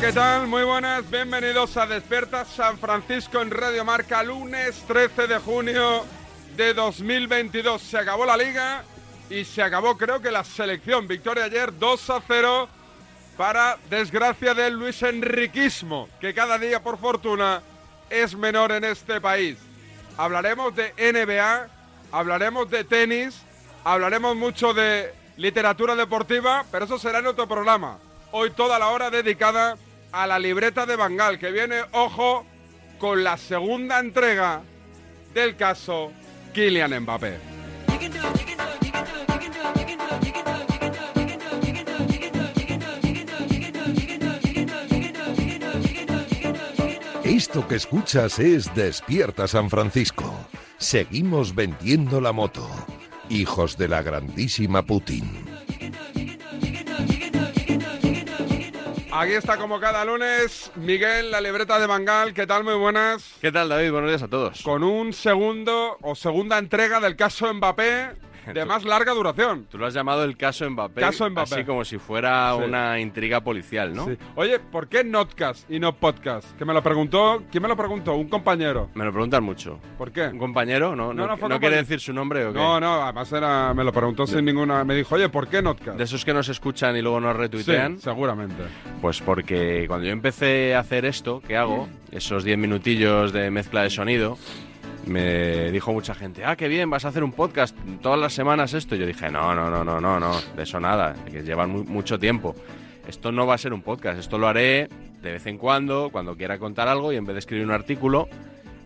¿Qué tal? Muy buenas, bienvenidos a Despierta San Francisco en Radio Marca, lunes 13 de junio de 2022. Se acabó la liga y se acabó creo que la selección. Victoria ayer 2 a 0 para desgracia del Luis Enriquismo, que cada día por fortuna es menor en este país. Hablaremos de NBA, hablaremos de tenis, hablaremos mucho de literatura deportiva, pero eso será en otro programa. Hoy toda la hora dedicada a la libreta de Bangal, que viene, ojo, con la segunda entrega del caso Kylian Mbappé. Esto que escuchas es Despierta San Francisco. Seguimos vendiendo la moto. Hijos de la grandísima Putin. Aquí está como cada lunes Miguel, la libreta de Bangal. ¿Qué tal? Muy buenas. ¿Qué tal, David? Buenos días a todos. Con un segundo o segunda entrega del caso Mbappé de más larga duración. Tú lo has llamado el caso Mbappé. Caso Mbappé. Así como si fuera Sí. una intriga policial, ¿no? Sí. Oye, ¿por qué Notcast y no podcast? Que me lo preguntó. ¿Quién me lo preguntó? Un compañero. Me lo preguntan mucho. ¿Por qué? ¿Un compañero? No, No, no, no no, quiere decir su nombre o qué. No, no, además era, me lo preguntó sin ninguna. Me dijo, oye, ¿por qué Notcast? De esos que nos escuchan y luego nos retuitean. Sí, seguramente. Pues porque cuando yo empecé a hacer esto que hago, esos 10 minutillos de mezcla de sonido, me dijo mucha gente, ah, qué bien, vas a hacer un podcast todas las semanas esto. Yo dije, no, no, no, no, no, no, de eso nada, que llevan mu- mucho tiempo. Esto no va a ser un podcast, esto lo haré de vez en cuando, cuando quiera contar algo y en vez de escribir un artículo,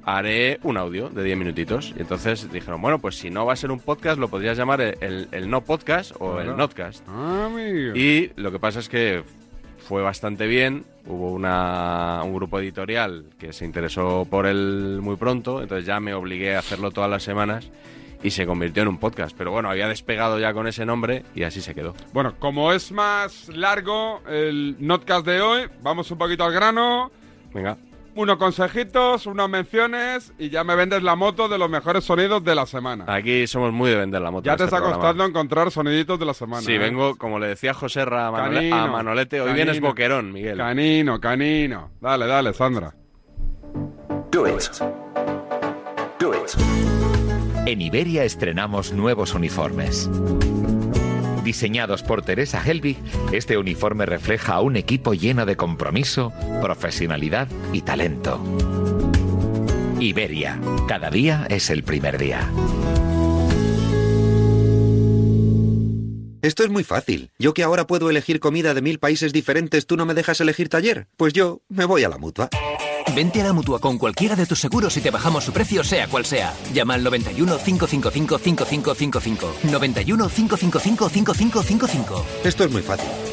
haré un audio de 10 minutitos. Y entonces dijeron, bueno, pues si no va a ser un podcast, lo podrías llamar el, el- el no podcast o el notcast. Ah. Y lo que pasa es que fue bastante bien. Hubo una, un grupo editorial que se interesó por él muy pronto, entonces ya me obligué a hacerlo todas las semanas y se convirtió en un podcast. Pero bueno, había despegado ya con ese nombre y así se quedó. Bueno, como es más largo el Notcast de hoy, vamos un poquito al grano. Venga. Unos consejitos, unas menciones y ya me vendes la moto de los mejores sonidos de la semana. Aquí somos muy de vender la moto. ya te este está programa. costando encontrar soniditos de la semana. Sí, ¿eh? vengo, como le decía José Ra a, Manole- Canino, a Manolete, hoy canino. vienes boquerón, Miguel. Canino, canino. Dale, dale, Sandra. Do it. Do it. En Iberia estrenamos nuevos uniformes. Diseñados por Teresa Helbig, este uniforme refleja a un equipo lleno de compromiso, profesionalidad y talento. Iberia, cada día es el primer día. Esto es muy fácil. Yo que ahora puedo elegir comida de mil países diferentes, ¿tú no me dejas elegir taller? Pues yo me voy a la mutua. Vente a la mutua con cualquiera de tus seguros y te bajamos su precio, sea cual sea. Llama al 91 555 5555. 91 555 5555. Esto es muy fácil.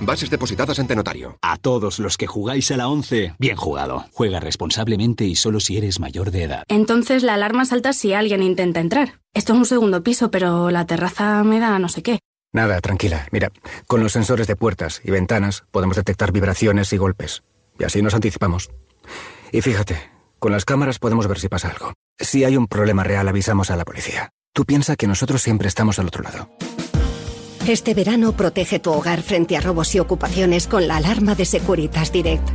Bases depositadas ante notario. A todos los que jugáis a la 11, bien jugado. Juega responsablemente y solo si eres mayor de edad. Entonces la alarma salta si alguien intenta entrar. Esto es un segundo piso, pero la terraza me da no sé qué. Nada, tranquila. Mira, con los sensores de puertas y ventanas podemos detectar vibraciones y golpes. Y así nos anticipamos. Y fíjate, con las cámaras podemos ver si pasa algo. Si hay un problema real, avisamos a la policía. Tú piensa que nosotros siempre estamos al otro lado. Este verano protege tu hogar frente a robos y ocupaciones con la alarma de Securitas Direct.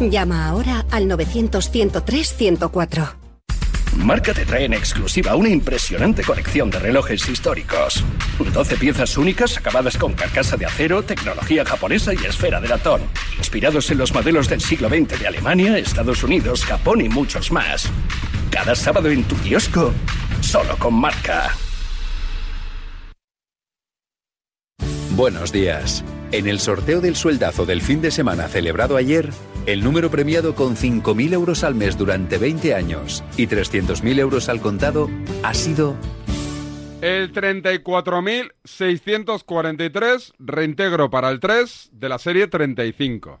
Llama ahora al 900-103-104. Marca te trae en exclusiva una impresionante colección de relojes históricos. 12 piezas únicas acabadas con carcasa de acero, tecnología japonesa y esfera de latón. Inspirados en los modelos del siglo XX de Alemania, Estados Unidos, Japón y muchos más. Cada sábado en tu kiosco, solo con marca. Buenos días. En el sorteo del sueldazo del fin de semana celebrado ayer, el número premiado con 5.000 euros al mes durante 20 años y 300.000 euros al contado ha sido... El 34.643, reintegro para el 3 de la serie 35.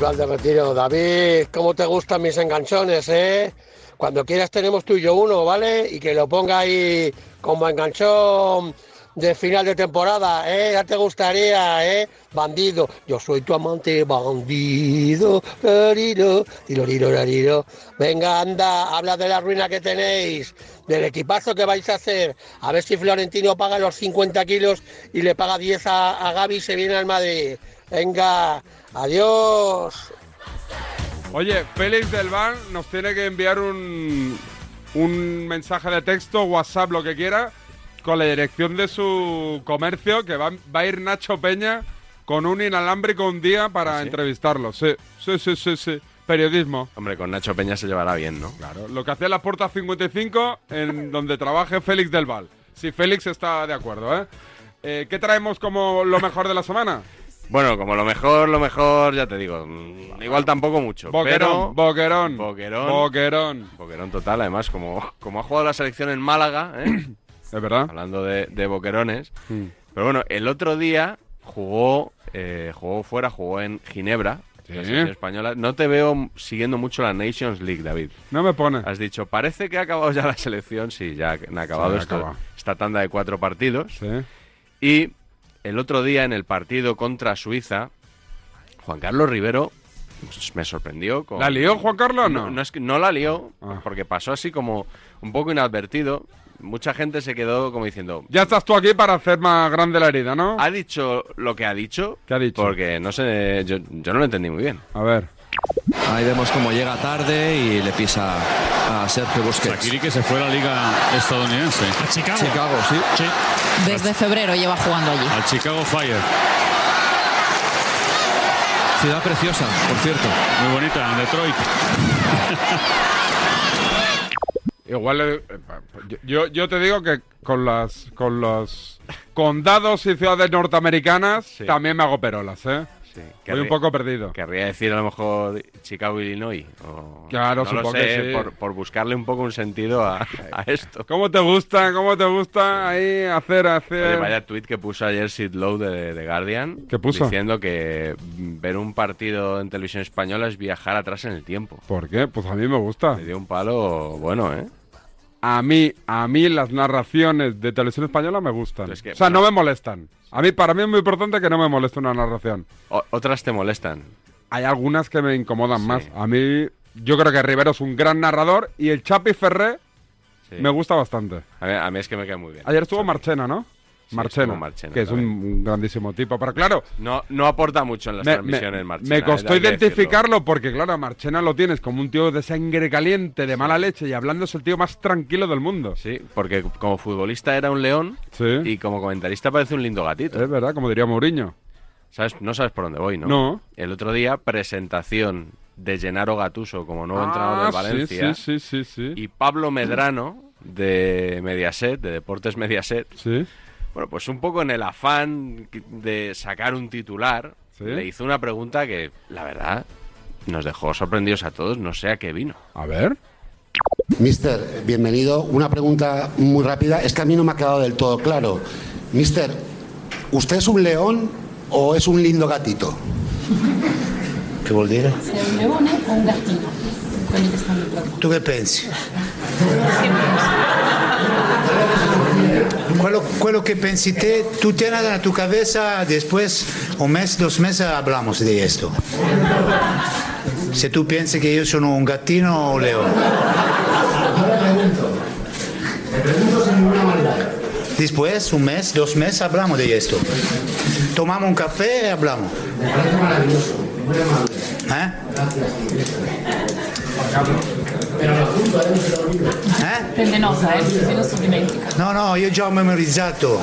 Val de Retiro. David, ¿cómo te gustan mis enganchones, eh? Cuando quieras tenemos tú y yo uno, ¿vale? Y que lo ponga ahí como enganchón de final de temporada, ¿eh? Ya te gustaría, ¿eh? Bandido. Yo soy tu amante bandido. Lariro, tiroriro, lariro. Venga, anda, habla de la ruina que tenéis, del equipazo que vais a hacer. A ver si Florentino paga los 50 kilos y le paga 10 a, a Gaby y se viene al Madrid. Venga, adiós. Oye, Félix del Val nos tiene que enviar un, un mensaje de texto, WhatsApp, lo que quiera, con la dirección de su comercio, que va, va a ir Nacho Peña con un inalámbrico un día para ¿Ah, sí? entrevistarlo. Sí, sí, sí, sí, sí. Periodismo. Hombre, con Nacho Peña se llevará bien, ¿no? Claro. Lo que hacía la Puerta 55, en donde trabaje Félix del Val. Si Félix está de acuerdo, ¿eh? Eh, ¿Qué traemos como lo mejor de la semana? Bueno, como lo mejor, lo mejor, ya te digo, mm, igual tampoco mucho. Boquerón, pero boquerón, boquerón, boquerón. boquerón total, además, como, como ha jugado la selección en Málaga, ¿eh? es verdad. Hablando de, de boquerones. Mm. Pero bueno, el otro día jugó, eh, jugó fuera, jugó en Ginebra, Sí. la selección española. No te veo siguiendo mucho la Nations League, David. No me pone. Has dicho, parece que ha acabado ya la selección. Sí, ya han acabado Sí, acabado. esta tanda de cuatro partidos. Sí. Y el otro día en el partido contra Suiza, Juan Carlos Rivero pues, me sorprendió. Con... ¿La lió Juan Carlos o no? No, es que no la lió, Ah. porque pasó así como un poco inadvertido. Mucha gente se quedó como diciendo, Ya estás tú aquí para hacer más grande la herida, ¿no? ¿ha dicho lo que ha dicho? ¿Qué ha dicho? Porque no sé, yo, yo no lo entendí muy bien. A ver. Ahí vemos cómo llega tarde y le pisa a Sergio Busquets. Shaqiri que se fue a la liga estadounidense. A Chicago. Chicago, sí. Desde febrero lleva jugando allí. Al Chicago Fire. Ciudad preciosa, por cierto. Muy bonita, en Detroit. Igual yo, yo te digo que con las con los condados y ciudades norteamericanas Sí. también me hago perolas, ¿eh? Sí, Voy un poco perdido. Querría decir a lo mejor Chicago, Illinois. o- Claro, no lo supongo sé, que sí. por, por buscarle un poco un sentido a, a esto. ¿Cómo te gusta? ¿Cómo te gusta ahí hacer hacer Oye, vaya tweet que puso ayer Sid Lowe de, de Guardian. ¿Qué puso? Diciendo que ver un partido en televisión española es viajar atrás en el tiempo. ¿Por qué? Pues a mí me gusta. Le dio un palo bueno, ¿eh? A mí, a mí las narraciones de televisión española me gustan. Es que, o sea, bueno. no me molestan. A mí, para mí es muy importante que no me moleste una narración. O- otras te molestan. Hay algunas que me incomodan más. A mí, yo creo que Rivero es un gran narrador y el Chapi Ferré Sí. me gusta bastante. A mí, a mí es que me cae muy bien. Ayer estuvo Marchena, ¿no? Sí, Marchena, Marchena que es un, grandísimo tipo. Pero claro, No, no aporta mucho en las me, transmisiones, Marchena, me eh, costó identificarlo porque, claro, a Marchena lo tienes como un tío de sangre caliente, de mala leche y hablando es el tío más tranquilo del mundo. Sí, porque como futbolista era un león Sí. y como comentarista parece un lindo gatito. Es verdad, como diría Mourinho. ¿Sabes? No sabes por dónde voy, ¿no? No. El otro día, presentación de Gennaro Gatuso como nuevo Ah, entrenador de sí, Valencia. sí, sí, sí, sí. Y Pablo Medrano de Mediaset, de Deportes Mediaset. Sí. Bueno, pues un poco en el afán de sacar un titular, le hizo una pregunta que, la verdad, nos dejó sorprendidos a todos. No sé a qué vino. A ver. Mister, bienvenido. Una pregunta muy rápida. Es que a mí no me ha quedado del todo claro. Mister, ¿usted es un león o es un lindo gatito? Che vuol dire? Un leone o un gattino? Quelli che stanno proprio. Tu che pensi? Quello, quello que pensi te, tú tienes en tu cabeza, después un mes, dos meses hablamos de esto. Si tú piensas que yo soy un gattino o un león. Después, un mes, dos meses, hablamos de esto. Tomamos un café y hablamos. ¿Eh? Eh? Prende nota, eh, così non si dimentica. No, no, io già ho memorizzato.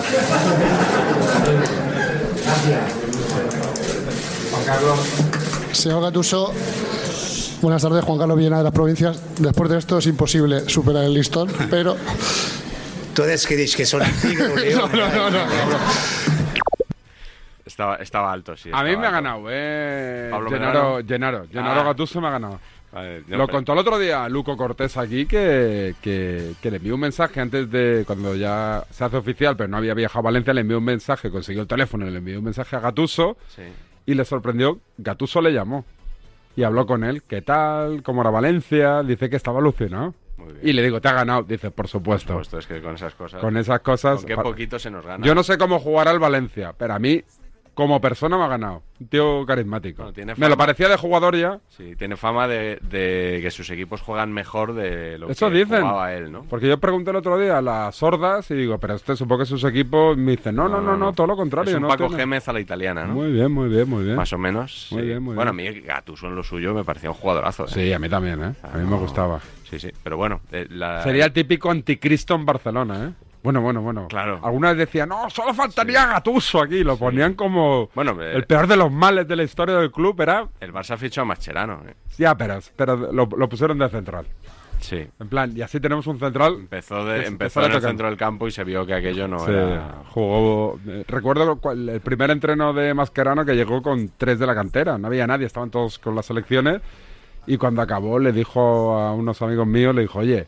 Señor Gatuso, buenas tardes, Juan Carlos Villena de las provincias. Después de esto es imposible superar el listón, pero... Tú eres que dices que son. No, no, no, no, no. Estaba, estaba alto, sí. A mí me ha ganado, eh. Pablo Gennaro. Gennaro, Gennaro Ah. Gattuso me ha ganado. Lo contó el otro día Luco Cortés aquí que, que, que le envió un mensaje antes de cuando ya se hace oficial, pero no había viajado a Valencia, le envió un mensaje, consiguió el teléfono, le envió un mensaje a Gatuso Sí. y le sorprendió. Gatuso le llamó y habló con él. ¿Qué tal? ¿Cómo era Valencia? Dice que estaba alucinado. Y le digo, ¿te ha ganado? Dice, por supuesto. Por supuesto, es que con esas cosas. Con esas cosas. Con qué poquito se nos gana. Yo no sé cómo jugar al Valencia, pero a mí, como persona, me ha ganado. Un tío carismático. Bueno, tiene Me lo parecía de jugador ya. Sí, tiene fama de, de que sus equipos juegan mejor de lo Eso que dicen. jugaba él, ¿no? Porque yo pregunté el otro día a las sordas y digo, pero este supongo que sus equipos me dicen, no, no, no, no, todo lo contrario. Es un no Paco tiene- Gémez a la italiana, ¿no? Muy bien, muy bien, muy bien. Más o menos. Muy sí. bien, muy bueno, bien. a mí Gattuso en lo suyo me parecía un jugadorazo. ¿eh? Sí, a mí también, ¿eh? A mí me no. gustaba. Sí, sí. Pero bueno, eh, la- Sería el típico anticristo en Barcelona, ¿eh? Bueno, bueno, bueno. Claro. Alguna vez decían, no, solo faltaría Gatuso aquí. Lo ponían como Bueno, eh, el peor de los males de la historia del club. Era, el Barça fichó a Mascherano. ¿eh? ya, pero, pero lo, lo pusieron de central. Sí. En plan, y así tenemos un central. Empezó, de, empezó en el centro del campo y se vio que aquello no Sí, era... jugó. eh, Recuerdo el primer entreno de Mascherano que llegó con tres de la cantera. No había nadie, estaban todos con las selecciones. Y cuando acabó, le dijo a unos amigos míos: le dijo, oye,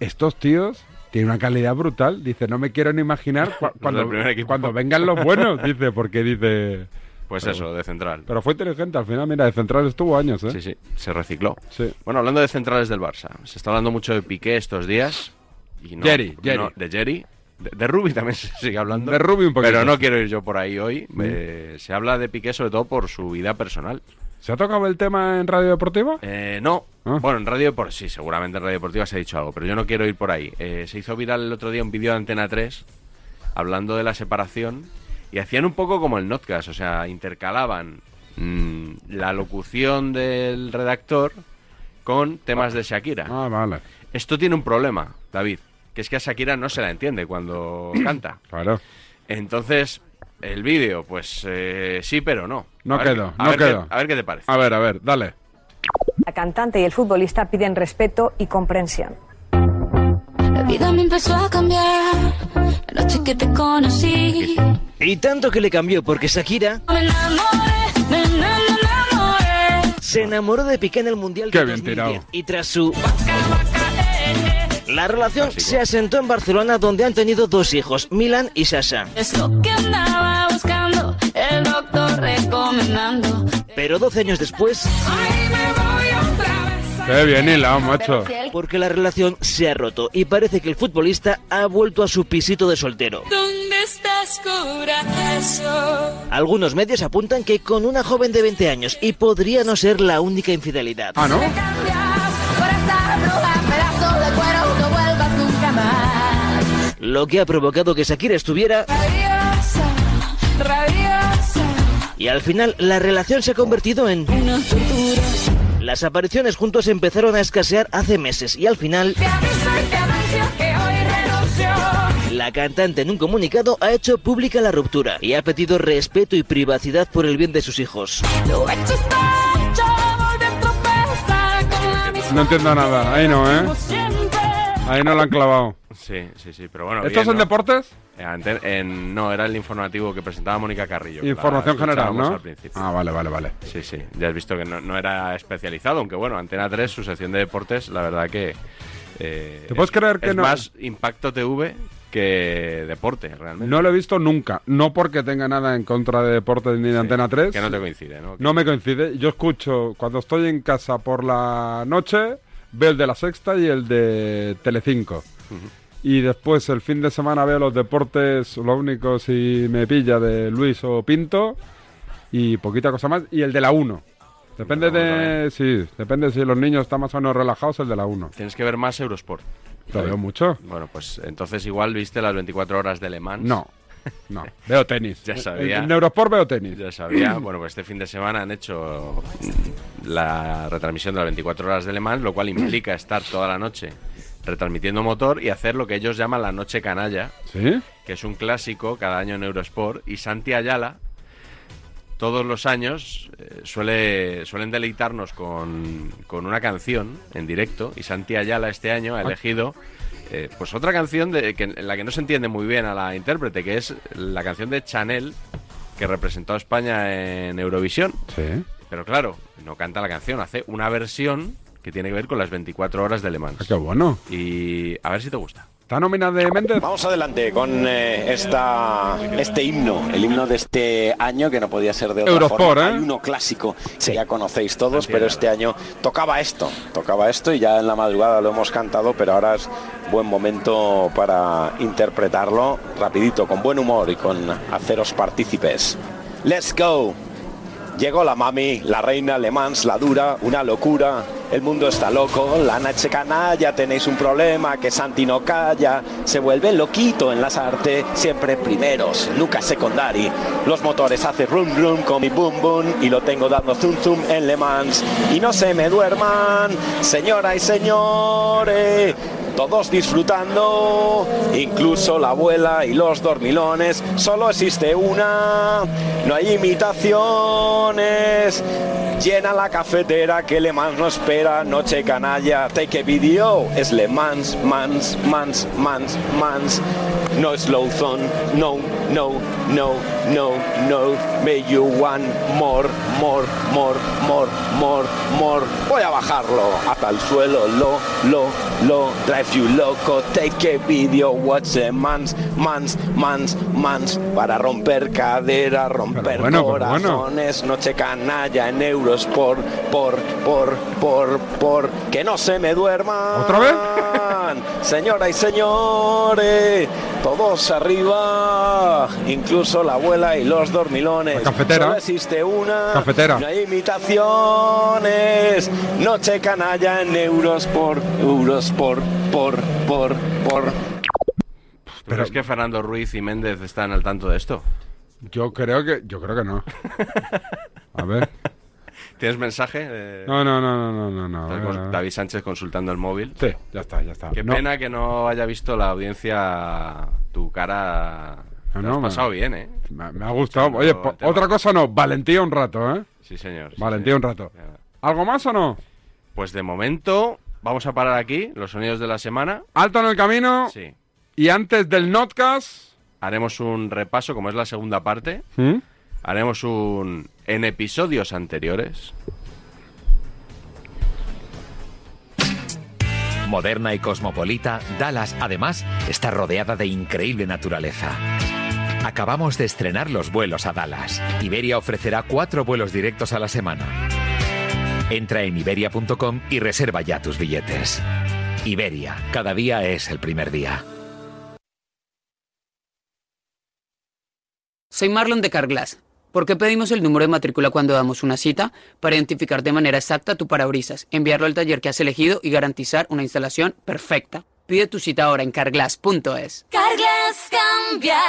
estos tíos tienen una calidad brutal. Dice, no me quiero ni imaginar cua- cuando, cuando vengan los buenos. Dice, porque dice. Pues Pero- eso, de central. Pero fue inteligente, al final, mira, de central estuvo años, ¿eh? Sí, sí, se recicló. Sí. Bueno, hablando de centrales del Barça, se está hablando mucho de Piqué estos días. Y no, Jerry, Jerry. no, de Jerry. De, de Rubi también se sigue hablando. De Rubi un poquito. Pero no quiero ir yo por ahí hoy. Mm. Eh, se habla de Piqué sobre todo por su vida personal. ¿Se ha tocado el tema en Radio Deportiva? Eh, no. Ah. Bueno, en Radio Deportiva, sí, seguramente en Radio Deportiva se ha dicho algo, pero yo no quiero ir por ahí. Eh, se hizo viral el otro día un vídeo de Antena 3 hablando de la separación y hacían un poco como el Notcast, o sea, intercalaban mm, la locución del redactor con temas de Shakira. Ah, vale. Esto tiene un problema, David, que es que a Shakira no se la entiende cuando canta. Claro. Entonces, el vídeo, pues eh, sí, pero no. No A ver- quedó, a no ver qué- quedó. a ver qué te parece. A ver, a ver, dale. La cantante y el futbolista piden respeto y comprensión. La vida me empezó a cambiar la noche que te conocí. Y tanto que le cambió porque Shakira Me enamoré, me enamoré. se enamoró de Piqué en el Mundial Qué de bien 2010 tirado. y tras su la relación se asentó en Barcelona donde han tenido dos hijos, Milan y Sasha. Es lo que andaba buscando, el doctor recomendando. Pero 12 años después, Ay, me voy otra vez. Qué bien hilado, macho. porque la relación se ha roto y parece que el futbolista ha vuelto a su pisito de soltero. ¿Dónde estás, corazón? Algunos medios apuntan que con una joven de 20 años y podría no ser la única infidelidad. Ah, ¿no? Lo que ha provocado que Shakira estuviera Rabiosa, rabiosa, y al final la relación se ha convertido en una tortura. Las apariciones juntos empezaron a escasear hace meses y al final Te aviso y te anuncio que hoy renuncio. la cantante en un comunicado ha hecho pública la ruptura y ha pedido respeto y privacidad por el bien de sus hijos. No entiendo nada. Ahí no, ¿eh? Ahí no lo han clavado. Sí, sí, sí, pero bueno. ¿Estos bien, son ¿no? deportes? Eh, en- no, era el informativo que presentaba Mónica Carrillo. Información general, ¿no? al principio. Ah, vale, vale, vale. Sí, sí. Ya has visto que no, no era especializado, aunque bueno, Antena 3, su sección de deportes, la verdad que. eh, ¿Te puedes es- creer que es no- más impacto TV que deporte, realmente. No lo he visto nunca. No porque tenga nada en contra de deportes ni de Antena 3. Que no te coincide, ¿no? No me coincide. Yo escucho, cuando estoy en casa por la noche, veo el de la Sexta y el de Telecinco. Y después el fin de semana veo los deportes, lo único si me pilla de Luis o Pinto y poquita cosa más. Y el de la 1. Depende de... Sí, depende si los niños están más o menos relajados, el de la 1. Tienes que ver más Eurosport. Lo veo mucho. Bueno, pues entonces igual viste las 24 horas de Le Mans. No, no. Veo tenis. Ya sabía. En, en Eurosport veo tenis. Ya sabía. Bueno, pues este fin de semana han hecho la retransmisión de las 24 horas de Le Mans, lo cual implica estar toda la noche retransmitiendo motor y hacer lo que ellos llaman la noche canalla, ¿Sí? que es un clásico cada año en Eurosport. Y Santi Ayala, todos los años, eh, suele, suelen deleitarnos con, con una canción en directo. Y Santi Ayala este año ha Ah. elegido eh, pues otra canción de, que, en la que no se entiende muy bien a la intérprete, que es la canción de Chanel, que representó a España en Eurovisión. Sí. Pero claro, no canta la canción, hace una versión que tiene que ver con las 24 horas de Le Mans. Ah, qué bueno. Y a ver si te gusta. ¿Está nómina de Méndez? Vamos adelante con eh, esta, este himno, el himno de este año que no podía ser de otra Eurosport, forma. ¿eh? Hay uno clásico que ya conocéis todos, pero este año tocaba esto, tocaba esto y ya en la madrugada lo hemos cantado, pero ahora es buen momento para interpretarlo rapidito, con buen humor y con haceros partícipes. Let's go. Llegó la mami, la reina Le Mans, la dura, una locura. El mundo está loco, la noche canalla, tenéis un problema que Santi no calla. Se vuelve loquito en las artes, siempre primeros, nunca secondari. Los motores hace rum rum con mi boom boom y lo tengo dando zoom zoom en Le Mans. Y no se me duerman, señora y señores. Todos disfrutando, incluso la abuela y los dormilones. Solo existe una, no hay imitaciones. Llena la cafetera que Le Mans no espera. Noche canalla, take a video. Es Le Mans, Mans, Mans, Mans, Mans. No slow zone, no, no, no, no, no. May you want more, more, more, more, more, more. Voy a bajarlo hasta el suelo. Lo, lo, lo. Drive you loco. Take a video. Watch the mans, mans, mans, mans. Para romper cadera, romper bueno, pero bueno. corazones. Noche canalla en euros por, por, por, por, por. Que no se me duerman. ¿Otra vez? Señora y señores, todos arriba, incluso la abuela y los dormilones. La cafetera. Solo existe una. Cafetera. No hay imitaciones. Noche canalla en euros por euros por por por por. Pero es que Fernando Ruiz y Méndez están al tanto de esto. Yo creo que, yo creo que no. A ver. ¿Tienes mensaje? de- No, no, no, no, no, no. Estás no. con A ver. David Sánchez consultando el móvil. Sí, ya está, ya está. Qué No. pena que no haya visto la audiencia tu cara. No, Te no, has me- pasado bien, ¿eh? Me, me ha gustado. Oye, po- otra cosa no. Valentía un rato, ¿eh? Sí, señor. sí, Valentía un rato. ¿Algo más o no? Pues de momento vamos a parar aquí, los sonidos de la semana. Alto en el camino. Sí. Y antes del notcast. Haremos un repaso, como es la segunda parte. ¿Mm? Haremos un en episodios anteriores. Moderna y cosmopolita, Dallas, además, está rodeada de increíble naturaleza. Acabamos de estrenar los vuelos a Dallas. Iberia ofrecerá cuatro vuelos directos a la semana. Entra en iberia.com y reserva ya tus billetes. Iberia, cada día es el primer día. Soy Marlon de Carglass. ¿Por qué pedimos el número de matrícula cuando damos una cita? Para identificar de manera exacta tu parabrisas, enviarlo al taller que has elegido y garantizar una instalación perfecta. Pide tu cita ahora en carglass.es. Carglass cambia,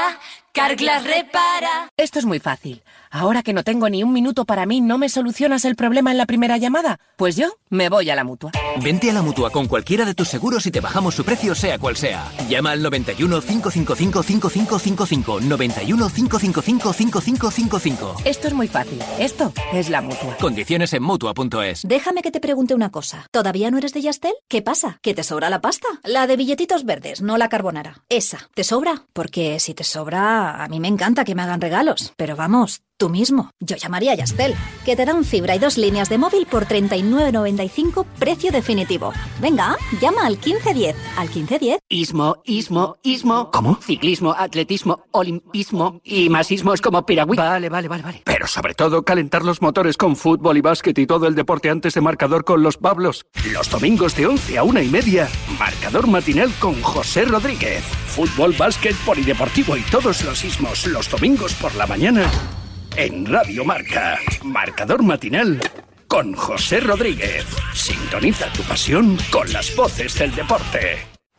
Carglass repara. Esto es muy fácil. Ahora que no tengo ni un minuto para mí, ¿no me solucionas el problema en la primera llamada? Pues yo me voy a la mutua. Vente a la mutua con cualquiera de tus seguros y te bajamos su precio, sea cual sea. Llama al 91 555 5555. 91 555 5555. Esto es muy fácil. Esto es la mutua. Condiciones en mutua.es. Déjame que te pregunte una cosa. ¿Todavía no eres de Yastel? ¿Qué pasa? ¿Que te sobra la pasta? La de billetitos verdes, no la carbonara. Esa. ¿Te sobra? Porque si te sobra, a mí me encanta que me hagan regalos. Pero vamos, tú mismo. Yo llamaría a Yastel, que te dan fibra y dos líneas de móvil por 39.95, precio definitivo. Venga, llama al 1510. ¿Al 1510? Ismo, ismo, ismo. ¿Cómo? Ciclismo, atletismo, olimpismo y más ismos como piragüí. Vale, vale, vale, vale. Pero sobre todo calentar los motores con fútbol y básquet y todo el deporte antes de marcador con los Pablos. Los domingos de 11 a una y media, marcador matinal con José Rodríguez. Fútbol, básquet, polideportivo y todos los ismos los domingos por la mañana en Radio Marca. Marcador matinal con José Rodríguez. Sintoniza tu pasión con las voces del deporte.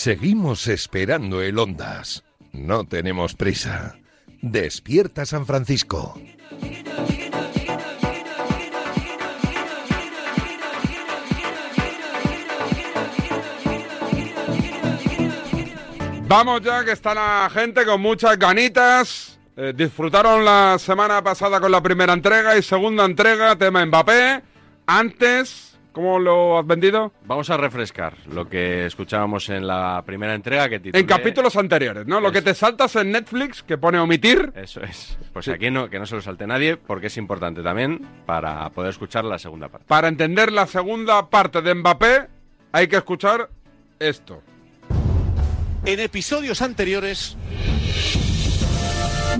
Seguimos esperando el Ondas. No tenemos prisa. Despierta San Francisco. Vamos ya, que está la gente con muchas ganitas. Eh, disfrutaron la semana pasada con la primera entrega y segunda entrega, tema Mbappé. Antes, ¿cómo lo has vendido? Vamos a refrescar lo que escuchábamos en la primera entrega que titulé... En capítulos anteriores, ¿no? Lo que te saltas en Netflix, que pone omitir. Eso es. Pues aquí no, que no se lo salte nadie, porque es importante también para poder escuchar la segunda parte. Para entender la segunda parte de Mbappé, hay que escuchar esto. En episodios anteriores,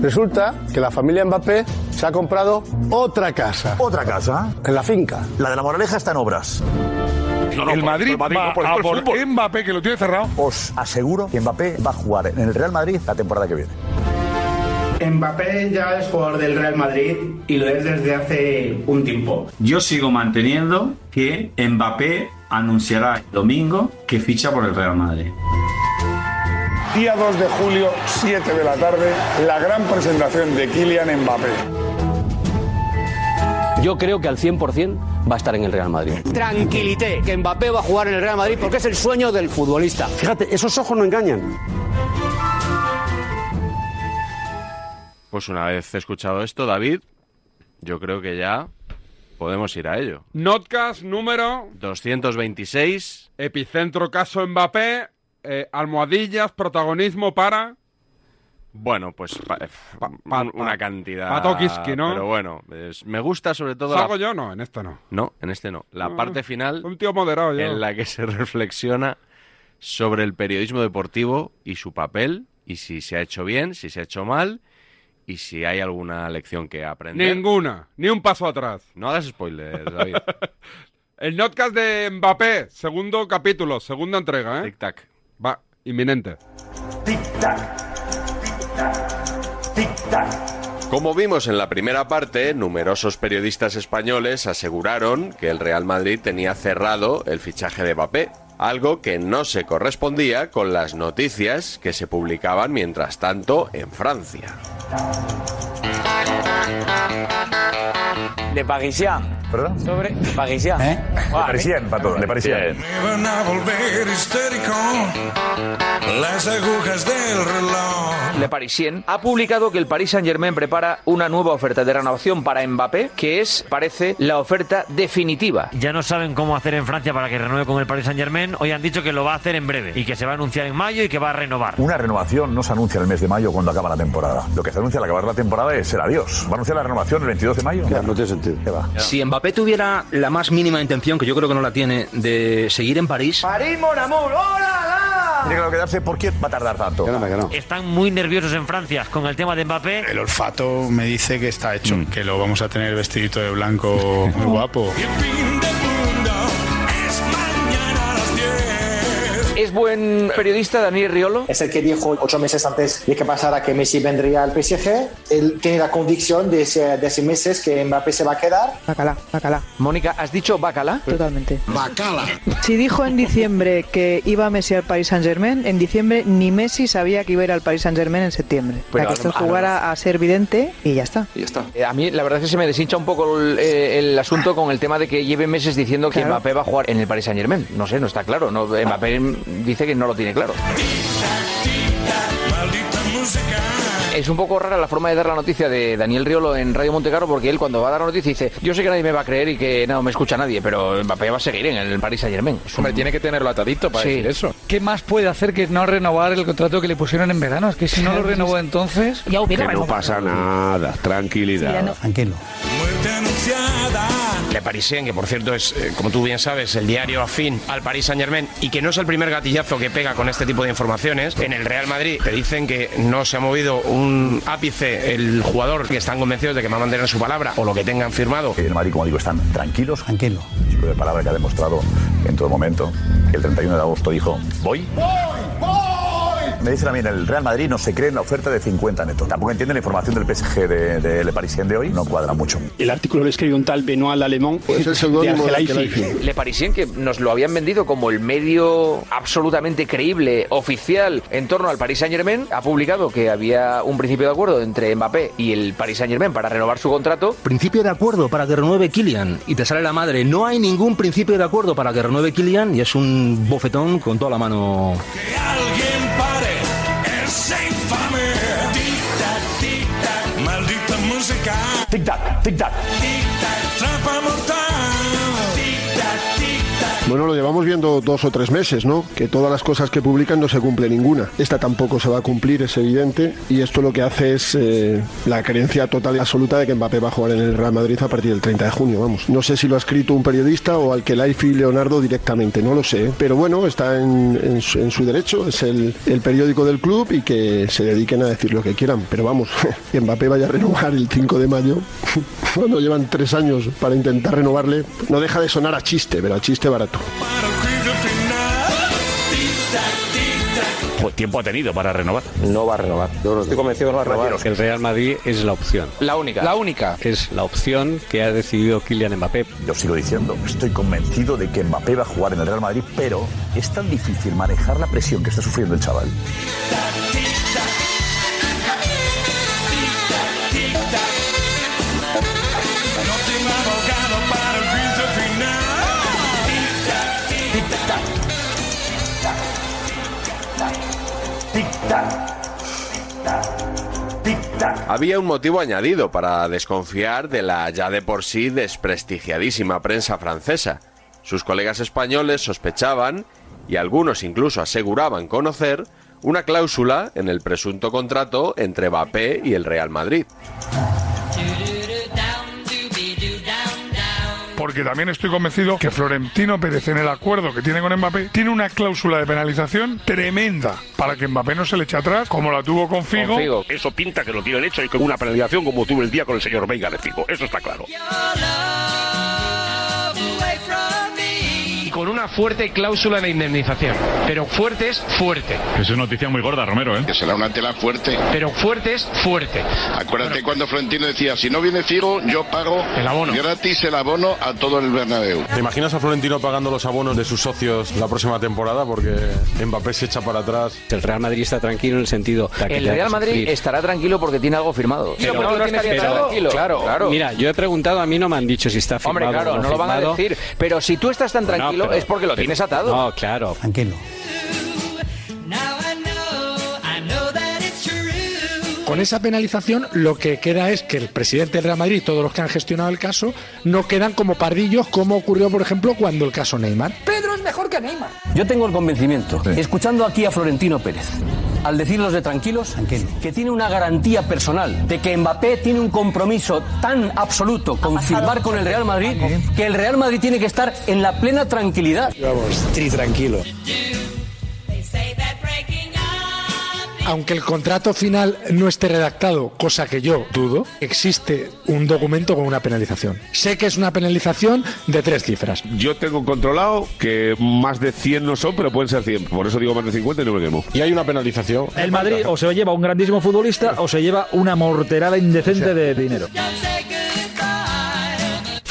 Resulta que la familia Mbappé se ha comprado otra casa. ¿Otra casa? En la finca. la de la Moraleja está en obras. el Madrid, va a por Mbappé, que lo tiene cerrado. Os aseguro que Mbappé va a jugar en el Real Madrid la temporada que viene. Mbappé ya es jugador del Real Madrid y lo es desde hace un tiempo. Yo sigo manteniendo que Mbappé anunciará el domingo que ficha por el Real Madrid. Día 2 de julio, 7 de la tarde, la gran presentación de Kylian Mbappé. Yo creo que al 100% va a estar en el Real Madrid. Tranquilité, que Mbappé va a jugar en el Real Madrid porque es el sueño del futbolista. Fíjate, esos ojos no engañan. Pues una vez escuchado esto, David, yo creo que ya podemos ir a ello. Notcast número 226. Epicentro caso Mbappé. Eh, almohadillas, protagonismo para. Bueno, pues pa- pa- un- una cantidad. ¿no? Pero bueno, es- me gusta sobre todo. ¿Salgo la- yo? No, en este no. No, en este no. La No, parte final. Un tío moderado yo. en la que se reflexiona sobre el periodismo deportivo y su papel, y si se ha hecho bien, si se ha hecho mal, y si hay alguna lección que aprender. Ninguna, ni un paso atrás. No hagas spoilers, David. El notcast de Mbappé, segundo capítulo, segunda entrega, ¿eh? Tic-tac. Inminente. Como vimos en la primera parte, numerosos periodistas españoles aseguraron que el Real Madrid tenía cerrado el fichaje de Mbappé, algo que no se correspondía con las noticias que se publicaban mientras tanto en Francia. Les Parisiens ¿Verdad? Sobre Parisien. ¿Eh? Le Parisien, Pato, Le Parisien. Me van a volver histérico las agujas del reloj. Le Parisien ha publicado que el Paris Saint-Germain prepara una nueva oferta de renovación para Mbappé, que es, parece, la oferta definitiva. Ya no saben cómo hacer en Francia para que renueve con el Paris Saint Germain. Hoy han dicho que lo va a hacer en breve y que se va a anunciar en mayo y que va a renovar. Una renovación no se anuncia en el mes de mayo cuando acaba la temporada. Lo que se anuncia al acabar la temporada es el adiós. ¿Va a anunciar la renovación el 22 de mayo? no tiene sentido. Si Mbappé tuviera la más mínima intención, que yo creo que no la tiene, de seguir en París, París, mon amour, ¡hola! Tiene que quedarse. ¿Por qué va a tardar tanto? Están muy nerviosos en Francia con el tema de Mbappé. El olfato me dice que está hecho, que lo vamos a tener vestidito de blanco muy guapo. ¿Es buen periodista Daniel Riolo? Es el que dijo ocho meses antes de que pasara que Messi vendría al PSG. Él tiene la convicción de ese, de ese meses que Mbappé se va a quedar. Bacala, bacala. Mónica, ¿has dicho bacala? Totalmente. Bacala. Si dijo en diciembre que iba Messi al Paris Saint Germain, en diciembre ni Messi sabía que iba a ir al Paris Saint Germain en septiembre. Pero la que esto jugara a ser evidente y ya está. Y ya está. Eh, a mí la verdad es que se me deshincha un poco el, eh, el asunto con el tema de que lleve meses diciendo que. Mbappé va a jugar en el Paris Saint Germain. No sé, no está claro. No, Mbappé dice que no lo tiene claro. Es un poco rara la forma de dar la noticia de Daniel Riolo en Radio Montecarlo porque él cuando va a dar la noticia dice yo sé que nadie me va a creer y que no me escucha nadie, pero Mbappé va a seguir en el Paris Saint Germain. Hombre, tiene que tenerlo atadito para Sí. decir eso. ¿Qué más puede hacer que no renovar el contrato que le pusieron en verano? Es que si no lo renovó entonces... Que no pasa nada, tranquilidad. Tranquilo. Muerte anunciada. Le Parisien, que por cierto es, eh, como tú bien sabes, el diario afín al Paris Saint Germain y que no es el primer gatillazo que pega con este tipo de informaciones. En el Real Madrid te dicen que no se ha movido un ápice el jugador, que están convencidos de que va a mantener su palabra o lo que tengan firmado. En el Madrid, como digo, están tranquilos. Tranquilo. Chico de palabra que ha demostrado en todo momento. El 31 de agosto dijo, voy. Me dicen a mí, en el Real Madrid no se cree en la oferta de 50 netos. Tampoco entienden la información del PSG de, de Le Parisien de hoy. No cuadra mucho. El artículo lo escribió un tal Benoit Alemán. Es el de Arkelaifi. Le Parisien que nos lo habían vendido como el medio absolutamente creíble, oficial, en torno al Paris Saint Germain, ha publicado que había un principio de acuerdo entre Mbappé y el Paris Saint Germain para renovar su contrato. principio de acuerdo para que renueve Kylian y te sale la madre. No hay ningún principio de acuerdo para que renueve Kylian y es un bofetón con toda la mano. Que alguien Tic-tac, tic-tac. Tic-tac, Bueno, lo llevamos viendo dos o tres meses, ¿no? Que todas las cosas que publican no se cumple ninguna. Esta tampoco se va a cumplir, es evidente. Y esto lo que hace es eh, la creencia total y absoluta de que Mbappé va a jugar en el Real Madrid a partir del 30 de junio, vamos. No sé si lo ha escrito un periodista o al que y Leonardo directamente, no lo sé. ¿eh? Pero bueno, está en, su, derecho, es el, el periódico del club y que se dediquen a decir lo que quieran. Pero vamos, que Mbappé vaya a renovar el 5 de mayo, cuando llevan tres años para intentar renovarle, no deja de sonar a chiste, pero a chiste barato. Pues tiempo ha tenido para renovar. No va a renovar. Yo no estoy convencido que no va a renovar. El Real Madrid es la opción. La única. La única. Es la opción que ha decidido Kylian Mbappé. Yo sigo diciendo, estoy convencido de que Mbappé va a jugar en el Real Madrid, pero es tan difícil manejar la presión que está sufriendo el chaval. Había un motivo añadido para desconfiar de la ya de por sí desprestigiadísima prensa francesa. Sus colegas españoles sospechaban, y algunos incluso aseguraban conocer, una cláusula en el presunto contrato entre Mbappé y el Real Madrid. Porque también estoy convencido que Florentino Pérez en el acuerdo que tiene con Mbappé tiene una cláusula de penalización tremenda para que Mbappé no se le eche atrás, como la tuvo con Figo. Eso pinta que lo tienen hecho y con una penalización como tuve el día con el señor Veiga de Figo. Eso está claro. Con una fuerte cláusula de indemnización. Pero fuerte es fuerte. Es una noticia muy gorda, Romero, ¿eh? Que será una tela fuerte. Pero fuerte es fuerte. Acuérdate cuando Florentino decía, si no viene Figo, yo pago el abono. gratis el abono a todo el Bernabéu. ¿Te imaginas a Florentino pagando los abonos de sus socios la próxima temporada? Porque Mbappé se echa para atrás. El Real Madrid está tranquilo en el sentido... de El Real Madrid sufrir. estará tranquilo porque tiene algo firmado. Pero- Si no, pero- estaría pero- tranquilo. claro, claro. Mira, yo he preguntado, a mí no me han dicho si está firmado Hombre, claro, o no, lo van a decir. Pero si tú estás tan Bueno, tranquilo pero- es porque lo pero- tienes atado. No, claro. Tranquilo. Con esa penalización lo que queda es que el presidente del Real Madrid y todos los que han gestionado el caso no quedan como pardillos como ocurrió por ejemplo cuando el caso Neymar. Pedro es mejor que Neymar. Yo tengo el convencimiento, escuchando aquí a Florentino Pérez, al decirlos de tranquilos, que tiene una garantía personal de que Mbappé tiene un compromiso tan absoluto con firmar con el Real Madrid que el Real Madrid tiene que estar en la plena tranquilidad. Vamos, tri tranquilo. Aunque el contrato final no esté redactado, cosa que yo dudo, existe un documento con una penalización. Sé que es una penalización de tres cifras. Yo tengo controlado que más de 100 no son, pero pueden ser 100. Por eso digo más de 50 y no me quemo. Y hay una penalización. El Madrid o se lleva un grandísimo futbolista o se lleva una morterada indecente de dinero.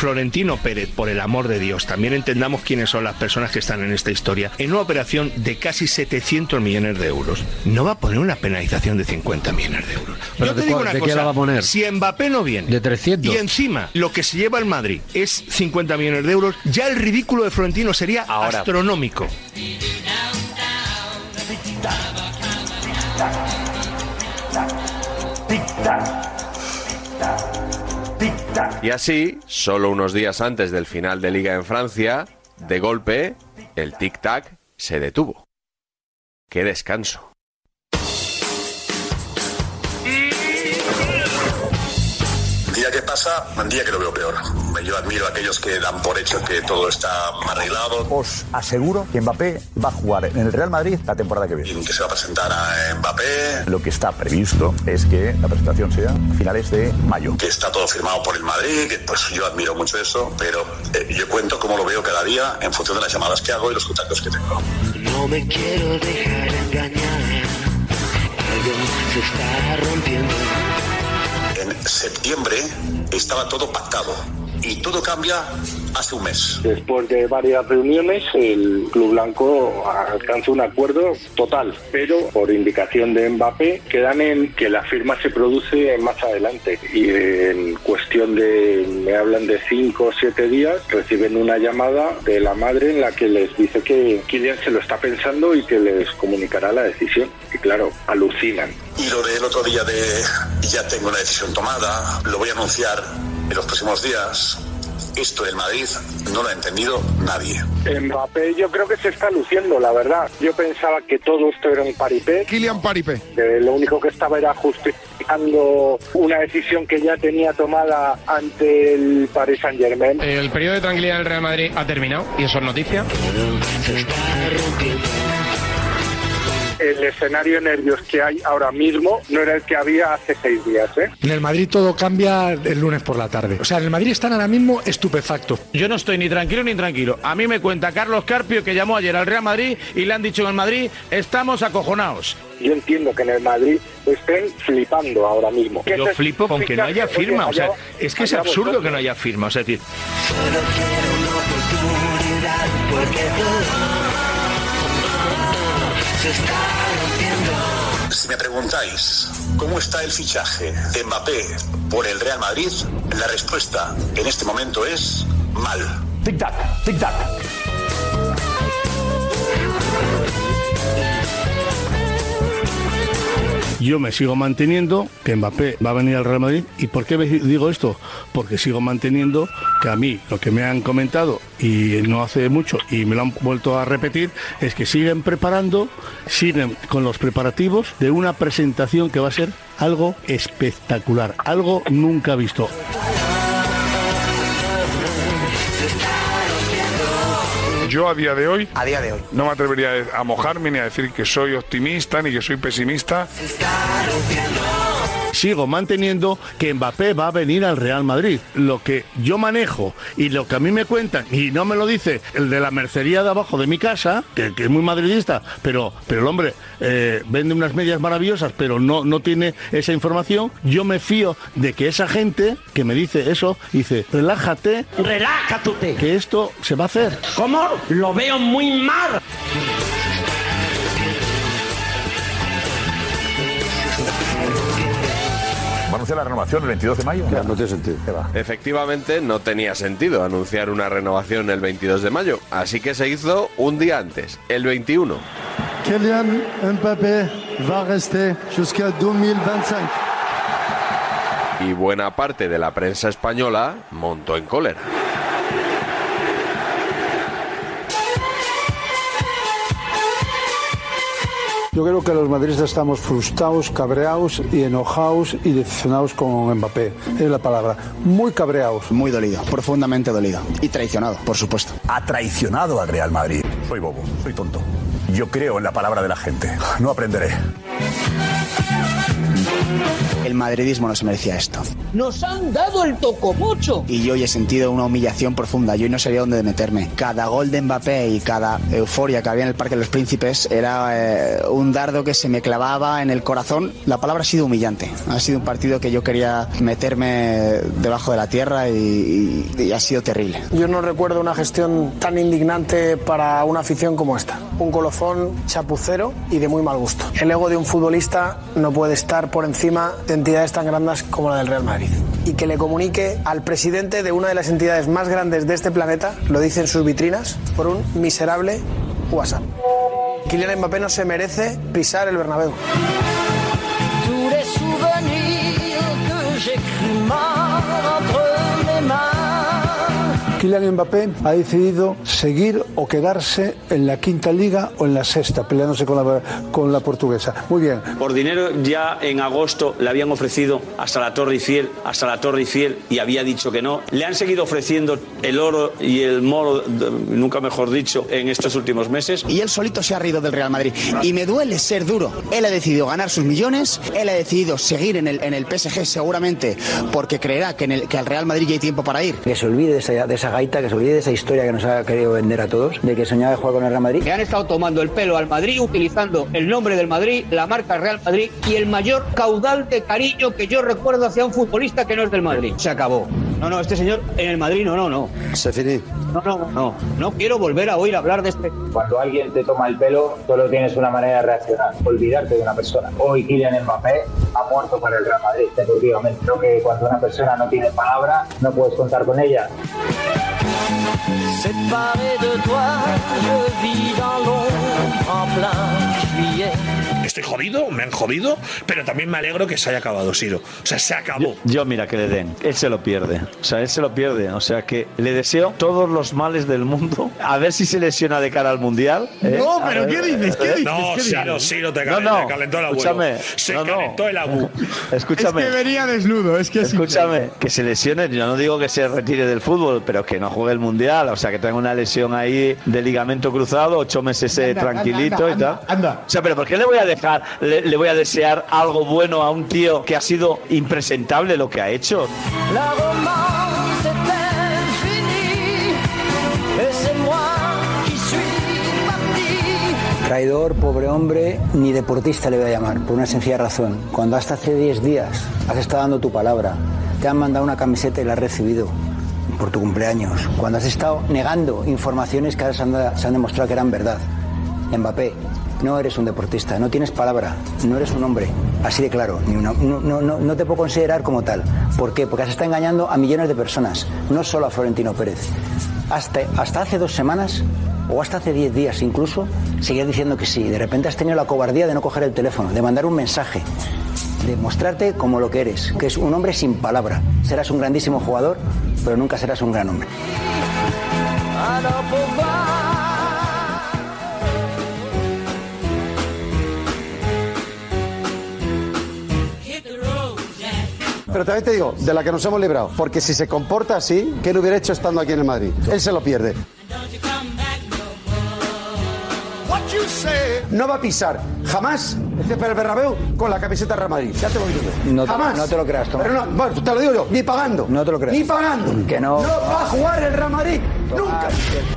Florentino Pérez, por el amor de Dios, también entendamos quiénes son las personas que están en esta historia. En una operación de casi 700 millones de euros, no va a poner una penalización de 50 millones de euros. ¿Pero Yo te digo cuál- una de qué cosa, la va a poner? si Mbappé no viene De 300. y encima lo que se lleva el Madrid es 50 millones de euros, ya el ridículo de Florentino sería Ahora. astronómico. Y así, solo unos días antes del final de liga en Francia, de golpe, el tic-tac se detuvo. ¡Qué descanso! Pasa, día que lo veo peor. Yo admiro a aquellos que dan por hecho que todo está arreglado. Os aseguro que Mbappé va a jugar en el Real Madrid la temporada que viene. Que se va a presentar a Mbappé. Lo que está previsto es que la presentación sea a finales de mayo. Que está todo firmado por el Madrid, que pues yo admiro mucho eso, pero eh, yo cuento cómo lo veo cada día en función de las llamadas que hago y los contactos que tengo. No me quiero dejar engañar. Algo se está rompiendo. Septiembre estaba todo pactado y todo cambia hace un mes. Después de varias reuniones, el Club Blanco alcanza un acuerdo total, pero por indicación de Mbappé quedan en que la firma se produce más adelante y en cuestión de, me hablan de cinco o siete días, reciben una llamada de la madre en la que les dice que Kylian se lo está pensando y que les comunicará la decisión. Y claro, alucinan. Y lo del otro día de ya tengo una decisión tomada, lo voy a anunciar en los próximos días. Esto del Madrid no lo ha entendido nadie. Mbappé yo creo que se está luciendo, la verdad. Yo pensaba que todo esto era un paripé. Kylian Paripé. Que lo único que estaba era justificando una decisión que ya tenía tomada ante el Paris Saint Germain. El periodo de tranquilidad del Real Madrid ha terminado y eso es noticia. El escenario nervios que hay ahora mismo no era el que había hace seis días. ¿eh? En el Madrid todo cambia el lunes por la tarde. O sea, en el Madrid están ahora mismo estupefactos. Yo no estoy ni tranquilo ni tranquilo. A mí me cuenta Carlos Carpio que llamó ayer al Real Madrid y le han dicho en el Madrid, estamos acojonados. Yo entiendo que en el Madrid estén flipando ahora mismo. Yo flipo con que no haya Oye, firma, o sea, allá- es que es absurdo vosotros. que no haya firma, o sea, es decir, Solo quiero una oportunidad porque todo Si me preguntáis cómo está el fichaje de Mbappé por el Real Madrid, la respuesta en este momento es mal. Tic-tac, tic-tac. Yo me sigo manteniendo que Mbappé va a venir al Real Madrid. ¿Y por qué digo esto? Porque sigo manteniendo que a mí lo que me han comentado y no hace mucho y me lo han vuelto a repetir es que siguen preparando, siguen con los preparativos de una presentación que va a ser algo espectacular, algo nunca visto. Yo a día de hoy, A día de hoy. no me atrevería a mojarme ni a decir que soy optimista ni que soy pesimista. Sigo manteniendo que Mbappé va a venir al Real Madrid. Lo que yo manejo y lo que a mí me cuentan, y no me lo dice el de la mercería de abajo de mi casa, que, que es muy madridista, pero, pero el hombre eh, vende unas medias maravillosas, pero no, no tiene esa información, yo me fío de que esa gente que me dice eso, dice, relájate, Relájate. que esto se va a hacer. ¿Cómo? Lo veo muy mal. ¿Va a anunciar la renovación el 22 de mayo? no tiene sentido. Efectivamente, no tenía sentido anunciar una renovación el 22 de mayo, así que se hizo un día antes, el 21. Kylian Mbappé va rester jusqu'à 2025. Y buena parte de la prensa española montó en cólera. Yo creo que los madridistas estamos frustrados, cabreados y enojados y decepcionados con Mbappé. Es la palabra. Muy cabreados. Muy dolido, profundamente dolido. Y traicionado, por supuesto. Ha traicionado al Real Madrid. Soy bobo, soy tonto. Yo creo en la palabra de la gente. No aprenderé. El madridismo no se merecía esto. Nos han dado el tocomocho. Y yo hoy he sentido una humillación profunda. Yo hoy no sabía dónde meterme. Cada gol de Mbappé y cada euforia que había en el Parque de los Príncipes era eh, un dardo que se me clavaba en el corazón. La palabra ha sido humillante. Ha sido un partido que yo quería meterme debajo de la tierra y, y- y ha sido terrible. Yo no recuerdo una gestión tan indignante para una afición como esta. Un colofón chapucero y de muy mal gusto. El ego de un futbolista no puede estar por encima de entidades tan grandes como la del Real Madrid. Y que le comunique al presidente de una de las entidades más grandes de este planeta, lo dice en sus vitrinas, por un miserable WhatsApp. Kylian Mbappé no se merece pisar el Bernabéu. Kylian Mbappé ha decidido seguir o quedarse en la quinta liga o en la sexta, peleándose con la, con la portuguesa. Muy bien. Por dinero ya en agosto le habían ofrecido hasta la Torre Eiffel, hasta la Torre Eiffel y había dicho que no. Le han seguido ofreciendo el oro y el moro, nunca mejor dicho, en estos últimos meses. Y él solito se ha reído del Real Madrid. Y me duele ser duro. Él ha decidido ganar sus millones, él ha decidido seguir en el, en el PSG seguramente porque creerá que, en el, que al Real Madrid ya hay tiempo para ir. Que se olvide de esa, de esa gaita, que se olvide de esa historia que nos ha querido vender a todos, de que soñaba de jugar con el Real Madrid. Que han estado tomando el pelo al Madrid, utilizando el nombre del Madrid, la marca Real Madrid y el mayor caudal de cariño que yo recuerdo hacia un futbolista que no es del Madrid. Se acabó. No, no, este señor en el Madrid, no, no, no. Se finí. No, no, no. No quiero volver a oír hablar de este. Cuando alguien te toma el pelo, solo tienes una manera de reaccionar, olvidarte de una persona. Hoy Kylian Mbappé ha muerto para el Real Madrid, deportivamente. Creo que cuando una persona no tiene palabra, no puedes contar con ella. Séparé de toi, je vis dans l'ombre en plein juillet. Estoy jodido, me han jodido, pero también me alegro que se haya acabado Siro. O sea, se acabó. Yo, mira, que le den. Él se lo pierde. O sea, él se lo pierde. O sea, que le deseo todos los males del mundo. A ver si se lesiona de cara al Mundial. ¿eh? No, pero ver, ¿qué dices? ¿Qué ¿eh? dices? No, ¿Qué Siro, dices? Siro, te No, cal- no. te calentó el abuelo. Escúchame. Se No, no. calentó el abu. Escúchame. Es que venía desnudo. Es que Escúchame. Que se lesione. Yo no digo que se retire del fútbol, pero que no juegue el Mundial. O sea, que tenga una lesión ahí de ligamento cruzado, ocho meses eh, Anda, tranquilito anda, y tal. anda, anda. O sea, pero ¿por qué le voy a dejar, le, le voy a desear algo bueno a un tío que ha sido impresentable lo que ha hecho? La parti. Traidor, pobre hombre, ni deportista le voy a llamar, por una sencilla razón. Cuando hasta hace 10 días has estado dando tu palabra, te han mandado una camiseta y la has recibido por tu cumpleaños, cuando has estado negando informaciones que ahora se han, se han demostrado que eran verdad. Mbappé, no eres un deportista, no tienes palabra, no eres un hombre, así de claro, ni no, no, no, te puedo considerar como tal. ¿Por qué? Porque has estado engañando a millones de personas, no solo a Florentino Pérez. Hasta, hasta hace dos semanas o hasta hace 10 días incluso, seguías diciendo que sí. De repente has tenido la cobardía de no coger el teléfono, de mandar un mensaje, de mostrarte como lo que eres, que es un hombre sin palabra. Serás un grandísimo jugador, pero nunca serás un gran hombre. Pero también te digo, de la que nos hemos librado. Porque si se comporta así, ¿qué le hubiera hecho estando aquí en el Madrid? Él se lo pierde. No va a pisar jamás el césped del Bernabéu con la camiseta Real Madrid. Ya te lo digo yo. No te- jamás. no te lo creas, Tomás. Pero no, bueno, te lo digo yo, ni pagando. No te lo creas. Ni pagando. Que no. No va a jugar el Real Madrid. Nunca.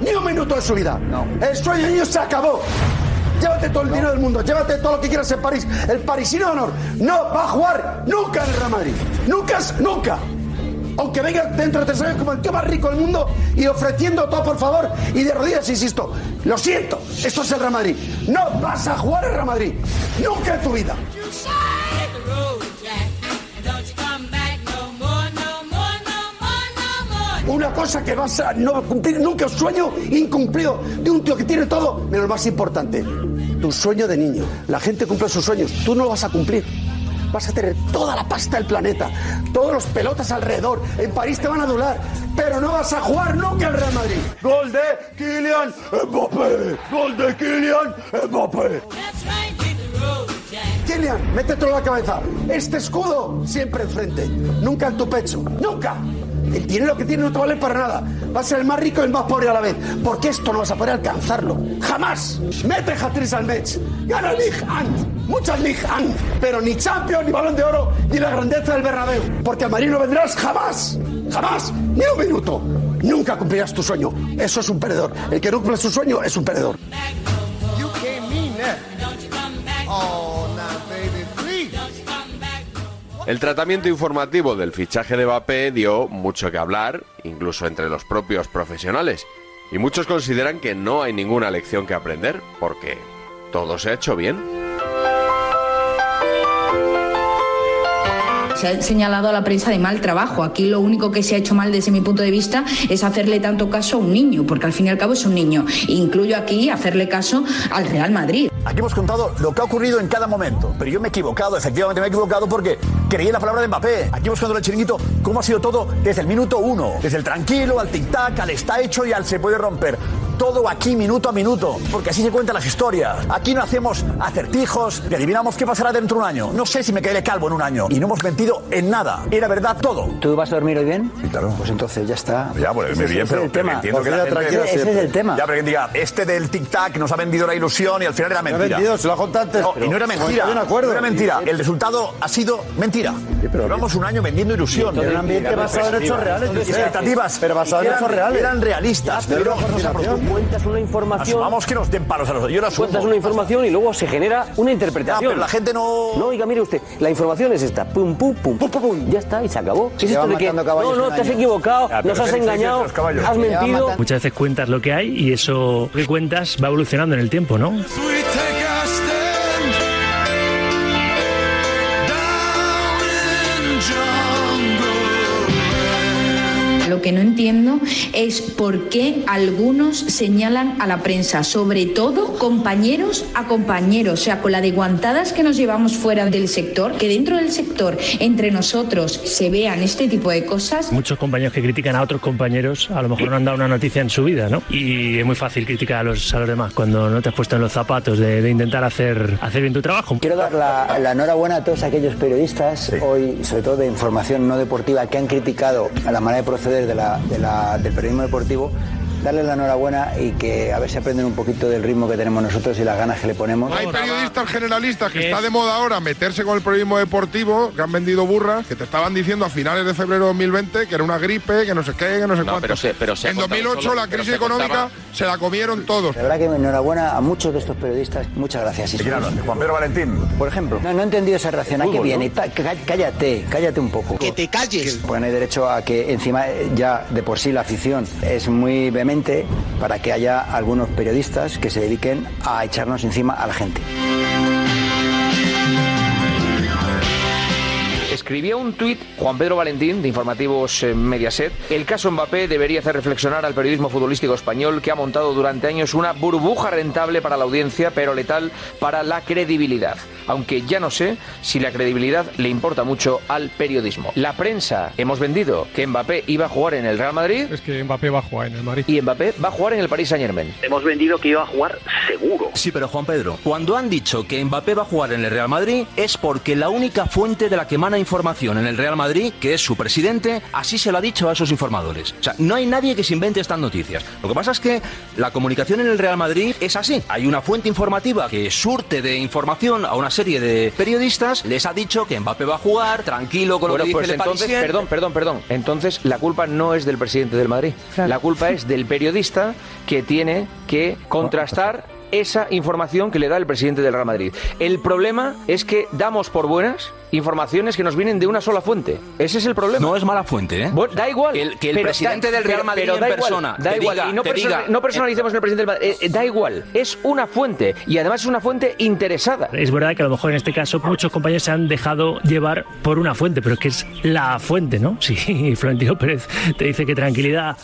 Ni un minuto de su vida. El sueño de se acabó. Llévate todo el dinero del mundo, llévate todo lo que quieras en París. El parisino de honor no va a jugar nunca en el Real Madrid. Nunca, nunca. Aunque venga dentro de tres años como el tío más rico del mundo y ofreciendo todo por favor y de rodillas, insisto. Lo siento, esto es el Real Madrid. No vas a jugar el Real Madrid. Nunca en tu vida. Una cosa que vas a no cumplir nunca, un sueño incumplido de un tío que tiene todo, menos lo más importante, tu sueño de niño. La gente cumple sus sueños, tú no lo vas a cumplir. Vas a tener toda la pasta del planeta, todos los pelotas alrededor. En París te van a adular, pero no vas a jugar nunca al Real Madrid. Gol de Kylian Mbappé. Gol de Kylian Mbappé. Kylian, métetelo en la cabeza. Este escudo siempre enfrente, nunca en tu pecho, nunca. El dinero que tiene no te vale para nada. Va a ser el más rico y el más pobre a la vez. Porque esto no vas a poder alcanzarlo. ¡Jamás! Mete hat al match. Gana League Ant. Muchas League Ant. Pero ni Champions, ni Balón de Oro, ni la grandeza del Bernabéu. Porque al Madrid no vendrás jamás. Jamás. Ni un minuto. Nunca cumplirás tu sueño. Eso es un perdedor. El que no cumple su sueño es un perdedor. El tratamiento informativo del fichaje de Mbappé dio mucho que hablar, incluso entre los propios profesionales. Y muchos consideran que no hay ninguna lección que aprender, porque todo se ha hecho bien. Se ha señalado a la prensa de mal trabajo. Aquí lo único que se ha hecho mal desde mi punto de vista es hacerle tanto caso a un niño, porque al fin y al cabo es un niño. Incluyo aquí hacerle caso al Real Madrid. Aquí hemos contado lo que ha ocurrido en cada momento, pero yo me he equivocado, efectivamente me he equivocado porque creí en la palabra de Mbappé. Aquí hemos contado el chiringuito cómo ha sido todo desde el minuto uno, desde el tranquilo al tic-tac, al está hecho y al se puede romper. Todo aquí minuto a minuto, porque así se cuentan las historias. Aquí no hacemos acertijos y adivinamos qué pasará dentro de un año. No sé si me quedaré calvo en un año. Y no hemos mentido en nada. Era verdad todo. ¿Tú vas a dormir hoy bien? claro. Pues entonces ya está. Ya, pues Ese muy bien, es pero el tema. entiendo que la Confía gente... Ese es el tema. Ya, pero que diga, este del tic-tac nos ha vendido la ilusión y al final era ha mentira. vendido, se lo ha contado antes, No, pero y no era mentira. estoy de acuerdo. No era mentira. El resultado ha sido mentira. Llevamos un año vendiendo ilusión. Era un ambiente basado en hechos reales, expectativas. Pero basado en eran- hechos reales. Eran realistas. Pero pero no, cuentas una información. Vamos que nos den palos a los Yo la asumo. Cuentas una información y luego se genera una interpretación. Pero la gente no. No, oiga, mire usted, la información es esta. Pum, pum, pum, pum, pum, pum. Ya está, y se acabó. ¿Qué es Llevan esto de que matando caballos no, no, te has equivocado, Ya, nos has ¿qué dices de engañado, has mentido. Muchas veces cuentas lo que hay y eso que cuentas va evolucionando en el tiempo, ¿no? Que no entiendo es por qué algunos señalan a la prensa, sobre todo compañeros a compañeros, o sea, con la de guantadas que nos llevamos fuera del sector, que dentro del sector, entre nosotros, se vean este tipo de cosas. Muchos compañeros que critican a otros compañeros a lo mejor no han dado una noticia en su vida, ¿no? Y es muy fácil criticar a los, a los demás cuando no te has puesto en los zapatos de, de intentar hacer, hacer bien tu trabajo. Quiero dar la, la enhorabuena a todos aquellos periodistas, hoy, sobre todo de información no deportiva, que han criticado a la manera de proceder de de la- del periodismo deportivo. Darles la enhorabuena y que a ver si aprenden un poquito del ritmo que tenemos nosotros y las ganas que le ponemos. Hay periodistas generalistas que está de moda ahora meterse con el periodismo deportivo, que han vendido burras, que te estaban diciendo a finales de febrero de 2020 que era una gripe, que no sé qué, que no sé No, cuánto. pero se- pero se ha en contado 2008 solo- la crisis se económica contaba- se la comieron todos. La verdad que enhorabuena a muchos de estos periodistas. Muchas gracias. ¿De Juan Pedro Valentín? Por ejemplo. No, no he entendido esa reacción. ¿A qué viene? Cállate, cállate un poco. Que te calles. Porque no hay derecho a que encima ya de por sí la afición es muy vehemente para que haya algunos periodistas que se dediquen a echarnos encima a la gente. Escribía un tuit Juan Pedro Valentín de Informativos eh, Mediaset. El caso Mbappé debería hacer reflexionar al periodismo futbolístico español que ha montado durante años una burbuja rentable para la audiencia, pero letal para la credibilidad. Aunque ya no sé si la credibilidad le importa mucho al periodismo. La prensa hemos vendido que Mbappé iba a jugar en el Real Madrid. Es que Mbappé va a jugar en el Madrid. Y Mbappé va a jugar en el Paris Saint Germain. Hemos vendido que iba a jugar seguro. Sí, pero Juan Pedro, cuando han dicho que Mbappé va a jugar en el Real Madrid es porque la única fuente de la que emana información información en el Real Madrid, que es su presidente, así se lo ha dicho a esos informadores. O sea, no hay nadie que se invente estas noticias. Lo que pasa es que la comunicación en el Real Madrid es así. Hay una fuente informativa que surte de información a una serie de periodistas, les ha dicho que Mbappé va a jugar, tranquilo con Bueno, lo que pues dice el entonces, Parisien. perdón, perdón, perdón. Entonces la culpa no es del presidente del Madrid. La culpa es del periodista que tiene que contrastar esa información que le da el presidente del Real Madrid. El problema es que damos por buenas informaciones que nos vienen de una sola fuente. Ese es el problema. No es mala fuente, ¿eh? Bueno, da igual. El- que el Pero presidente da- del Real pero- Madrid pero en da igual, persona da te igual. diga- y no, persona- diga- no personalicemos en el presidente del Madrid. Eh, da igual. Es una fuente. Y además es una fuente interesada. Es verdad que a lo mejor en este caso muchos compañeros se han dejado llevar por una fuente, pero es que es la fuente, ¿no? Si Florentino Pérez te dice que tranquilidad,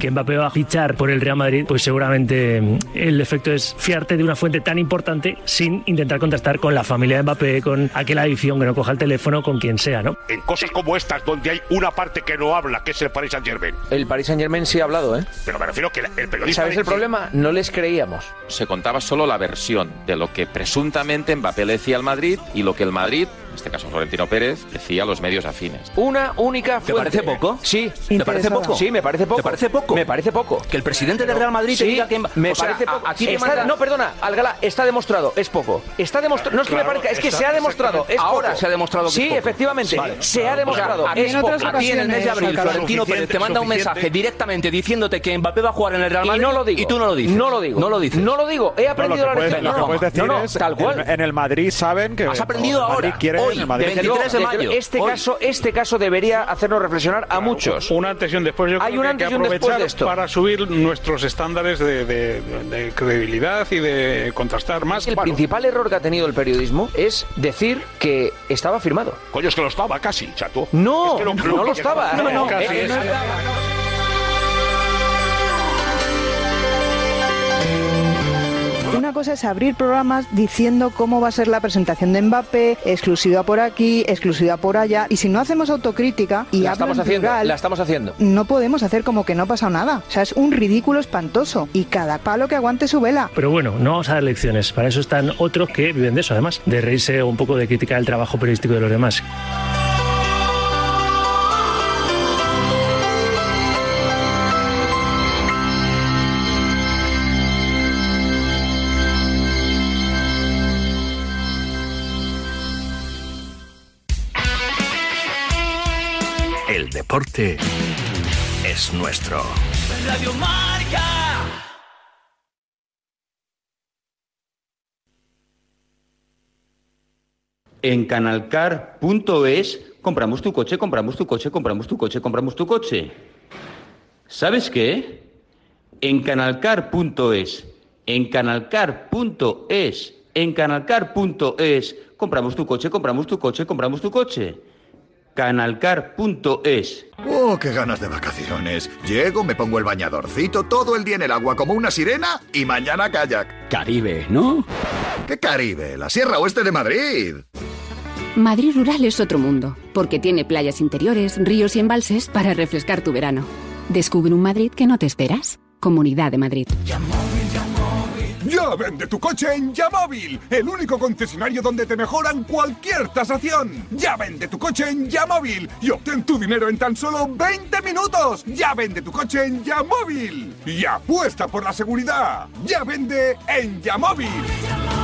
que Mbappé va a fichar por el Real Madrid, pues seguramente mm, el efecto es fiarte de una fuente tan importante sin intentar contrastar con la familia de Mbappé, con aquella adicción que no coja el teléfono, con quien sea, ¿no? En cosas como estas, donde hay una parte que no habla, que es el Paris Saint Germain. El Paris Saint Germain sí ha hablado, ¿eh? Pero me refiero que el periodista. ¿Sabes el problema? No les creíamos. Se contaba solo la versión de lo que presuntamente Mbappé le decía al Madrid y lo que el Madrid, en este caso Florentino Pérez, decía a los medios afines. Una única ¿Te fuente. parece poco? Sí. ¿Te parece poco? Sí, me parece poco. ¿Te parece poco? Me parece poco. Que el presidente del Real Madrid te Sí, diga que me o sea, parece a- poco. te Está- manda- No, perdona, Algala, está demostrado, es poco. Está demostrado, no es que me parezca, es que está- se ha demostrado, es Ahora poco. se ha demostrado que Sí, es poco. efectivamente, Vale. se ha demostrado, a ti, es en poco. el mes de abril, Florentino Pérez te manda un mensaje directamente diciéndote que Mbappé va a jugar en el Real Y Madrid no lo digo. y tú no lo dices. No lo digo. No lo dices. No lo digo. He aprendido la lección. Lo que No, puedes decir no, no, es, tal cual. En, el Madrid saben que Has aprendido ahora, hoy, Madrid de mayo, este hoy. caso, este caso debería hacernos reflexionar a muchos. Un antes y un después. Yo Hay creo un que hay antes que y un después aprovechar de esto. para subir nuestros estándares de, de- de credibilidad y de contrastar más. El principal error que ha tenido el periodismo es decir que estaba firmado. Coño, es que lo estaba casi, chato. No, Es que no lo estaba. No, no, Eh, casi eh, es. no Una cosa es abrir programas diciendo cómo va a ser la presentación de Mbappé, exclusiva por aquí, exclusiva por allá, y si no hacemos autocrítica y La estamos en haciendo, plural, la estamos haciendo. no podemos hacer como que no ha pasado nada. O sea, es un ridículo espantoso y cada palo que aguante su vela. Pero bueno, no vamos a dar lecciones. Para eso están otros que viven de eso, además, de reírse un poco de criticar el trabajo periodístico de los demás. Deporte es nuestro. Radio Marca. En canalcar.es compramos tu coche, compramos tu coche, compramos tu coche, compramos tu coche. ¿Sabes qué? En canalcar.es, en canalcar.es, en canalcar.es compramos tu coche, compramos tu coche, compramos tu coche. Canalcar.es. ¡Oh, qué ganas de vacaciones! Llego, me pongo el bañadorcito, todo el día en el agua como una sirena y mañana kayak. Caribe, ¿no? ¿Qué Caribe? La Sierra Oeste de Madrid. Madrid Rural es otro mundo, porque tiene playas interiores, ríos y embalses para refrescar tu verano. Descubre un Madrid que no te esperas. Comunidad de Madrid. Ya vende tu coche en Yamóvil, el único concesionario donde te mejoran cualquier tasación. Ya vende tu coche en Yamóvil y obtén tu dinero en tan solo 20 minutos. Ya vende tu coche en Yamóvil y apuesta por la seguridad. Ya vende en Yamóvil.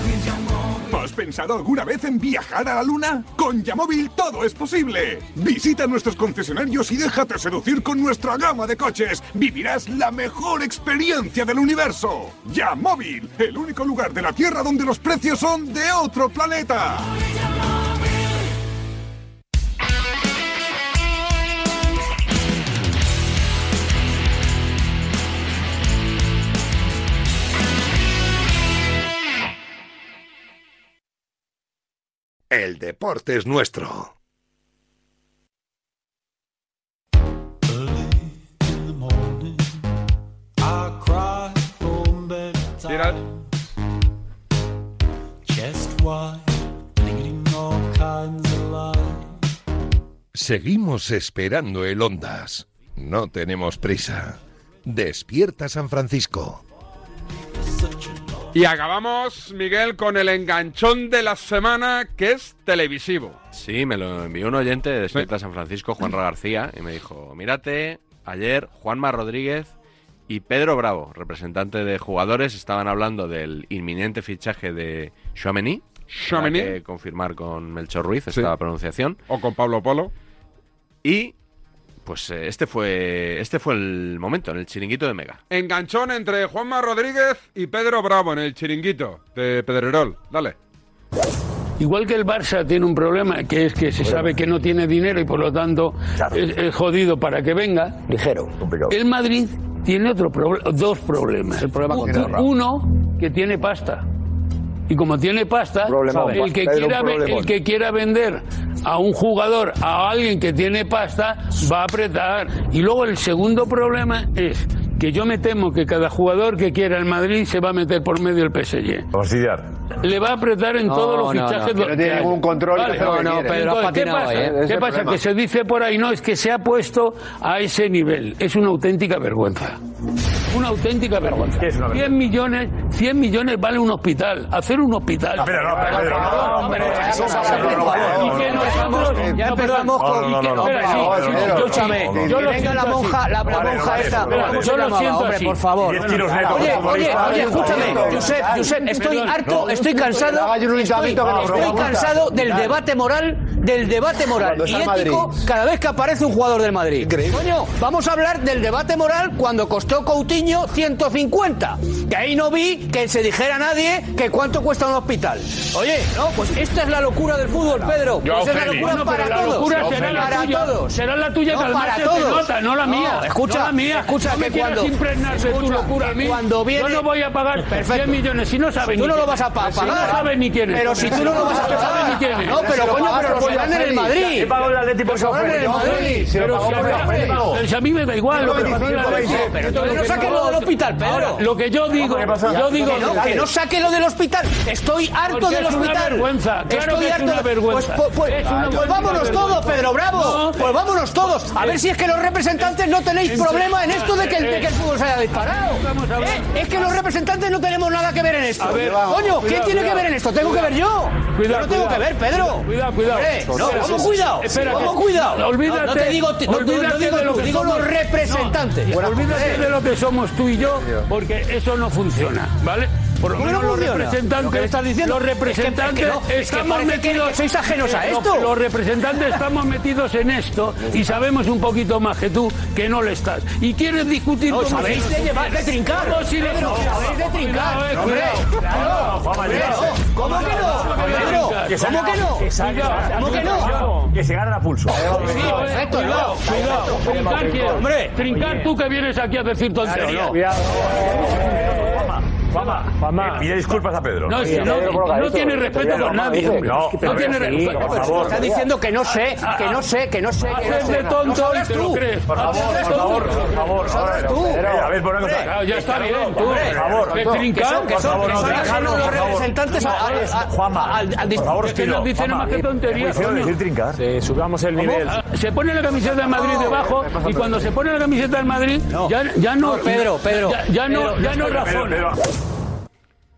¿Has pensado alguna vez en viajar a la Luna? Con Yamóvil todo es posible. Visita nuestros concesionarios y déjate seducir con nuestra gama de coches. Vivirás la mejor experiencia del universo. Yamóvil, el único lugar de la Tierra donde los precios son de otro planeta. El deporte es nuestro. Seguimos esperando el Ondas. No tenemos prisa. Despierta San Francisco. Y acabamos, Miguel, con el enganchón de la semana que es televisivo. Sí, me lo envió un oyente de Despierta San Francisco, Juan García, y me dijo, mírate, ayer Juanma Rodríguez y Pedro Bravo, representante de jugadores, estaban hablando del inminente fichaje de Chouameni. Que confirmar con Melchor Ruiz Sí. esta pronunciación. O con Pablo Polo. Y pues eh, este fue este fue el momento en el chiringuito de Mega. Enganchón entre Juanma Rodríguez y Pedro Bravo en el chiringuito de Pedrerol. Dale. Igual que el Barça tiene un problema, que es que se sabe que no tiene dinero y por lo tanto es, es jodido para que venga. Ligero. El Madrid tiene otro proble- dos problemas. El problema con Raúl. Uno, que tiene pasta. Y como tiene pasta, Problemón, el que, quiera, ve- problemón. el que quiera vender a un jugador, a alguien que tiene pasta, va a apretar. Y luego el segundo problema es que yo me temo que cada jugador que quiera el Madrid se va a meter por medio el PSG. Fastidiar. Le va a apretar en No, todos los no, no, fichajes. que no tiene ningún control, Vale. Entonces, ha ¿Qué pasa? ¿eh? ¿Qué el pasa? problema. Que se dice por ahí, no, es que se ha puesto a ese nivel. Es una auténtica vergüenza. Una auténtica vergüenza. 100 millones, 100 millones vale un hospital. Hacer un hospital. No, Pedro, no, Hombre, eso es hacer por favor. Y que nosotros- Ya no, empezamos con. No, no, escúchame. yo lo venga la siento monja, la, monja esta. espera, ¿Cómo se yo lo siento Hombre, así. por favor. Oye, oye, oye, escúchame. Josep, Josep, estoy harto, No, estoy no, cansado. haga yo un Estoy, cansado del debate moral, del debate moral y ético cada vez que aparece un jugador del Madrid. Coño, vamos a hablar del debate moral cuando costó Coutinho 150. Que ahí no vi que se dijera a nadie que cuánto cuesta un hospital. Oye, no, pues esta es la locura del fútbol, Pedro. Yo, Pues es la locura Bueno, para la todos. locura será la para tuya. todos. Será la tuya, no, para todos. nota, no la mía. escucha, No la mía. escucha No me que quieras cuando impregnar de tu escucha, locura a mí. cuando viene Yo no voy a pagar 100 millones si no sabes Tú no lo vas a es. pa- Si no pagar. sabes ni quién es. Pero si tú no lo vas a No pagar. No, pero coño, pero que ganan en el Madrid. He pagado el Atlético Madrid. Pero si a mí me da igual lo que. Pero no saques lo del hospital, Pedro. Ahora, Lo que yo digo, yo digo... que no, que no saque lo del hospital. Estoy harto Porque del es una hospital. vergüenza, claro Estoy que es harto. una de- vergüenza. Pues, pues- Es una pues vámonos vergüenza. todos, Pedro Bravo. No. Pues vámonos todos. A ver si es que los representantes no tenéis problema en esto de que, el- de que el Eh, fútbol se haya disparado. Eh, Es que los representantes no tenemos nada que ver en esto. A ver, Coño, cuidado, ¿qué tiene que ver en esto? Tengo que ver yo. Cuidado, yo no tengo cuidado. que ver, Pedro. Cuidado, cuidado. Hombre, no, Espera, ¿cómo sí, cuidado? espera, ¿Cómo que- cuidado? No, olvídate, No te digo, no, digo de lo tú, que digo los representantes. Olvídate Eh, de lo que somos tú y yo, porque eso no funciona, ¿vale? Por lo ¿Cómo menos no los representantes, ¿Lo que estás diciendo? los Es que- representantes es que no, es que estamos que metidos, sois ajenos a Eh, esto. Los, los representantes estamos metidos en esto y sabemos un poquito más que tú que no lo estás. Y quieres discutir No, sabéis si- de llevar, de trincar. Si le- sabéis de trincar. Cuidado, eh, Hombre, cuidado. claro. Hombre, no. ¿Cómo que no? Pedro, ¿cómo que no? ¿Cómo que no? Que se ganan a pulso. Sí, perfecto, Cuidado, no. cuidado. Trincar? Hombre. Trincar tú que vienes aquí a decir tonterías. Juanma, Juanma, pide disculpas a Pedro. No, es que no, no tiene respeto con nadie. No, No tiene respeto. por favor. Está diciendo que no sé, que no sé, que no sé, que no Haces sé. de tonto lo tú. crees. Por favor, por tú. favor, por favor. sabrás tú. A ver, por una cosa. Ya está bien, tú. Por favor. Que son, que Por son, los por representantes Juanma, al- al por favor, que nos dicen Juanma, más que tonterías, decir trincar. subamos el nivel. Se pone la camiseta del Madrid debajo y cuando se pone la camiseta del Madrid ya, ya no. No, Pedro, Pedro. Ya, ya no, ya no razona.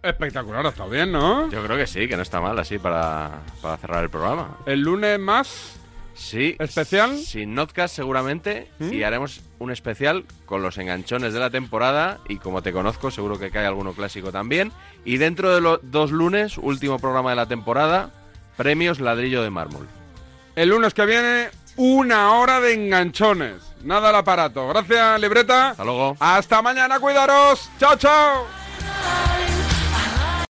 Espectacular, ha estado bien, ¿no? Yo creo que sí, que no está mal así para, para cerrar el programa. El lunes más. Sí. ¿Especial? Sin Notcast seguramente. ¿Mm? Y haremos un especial con los enganchones de la temporada. Y como te conozco, seguro que cae alguno clásico también. Y dentro de los dos lunes, último programa de la temporada, premios Ladrillo de Mármol. El lunes que viene, una hora de enganchones. Nada al aparato. Gracias, libreta. Hasta luego. Hasta mañana, cuidaros. Chao, chao.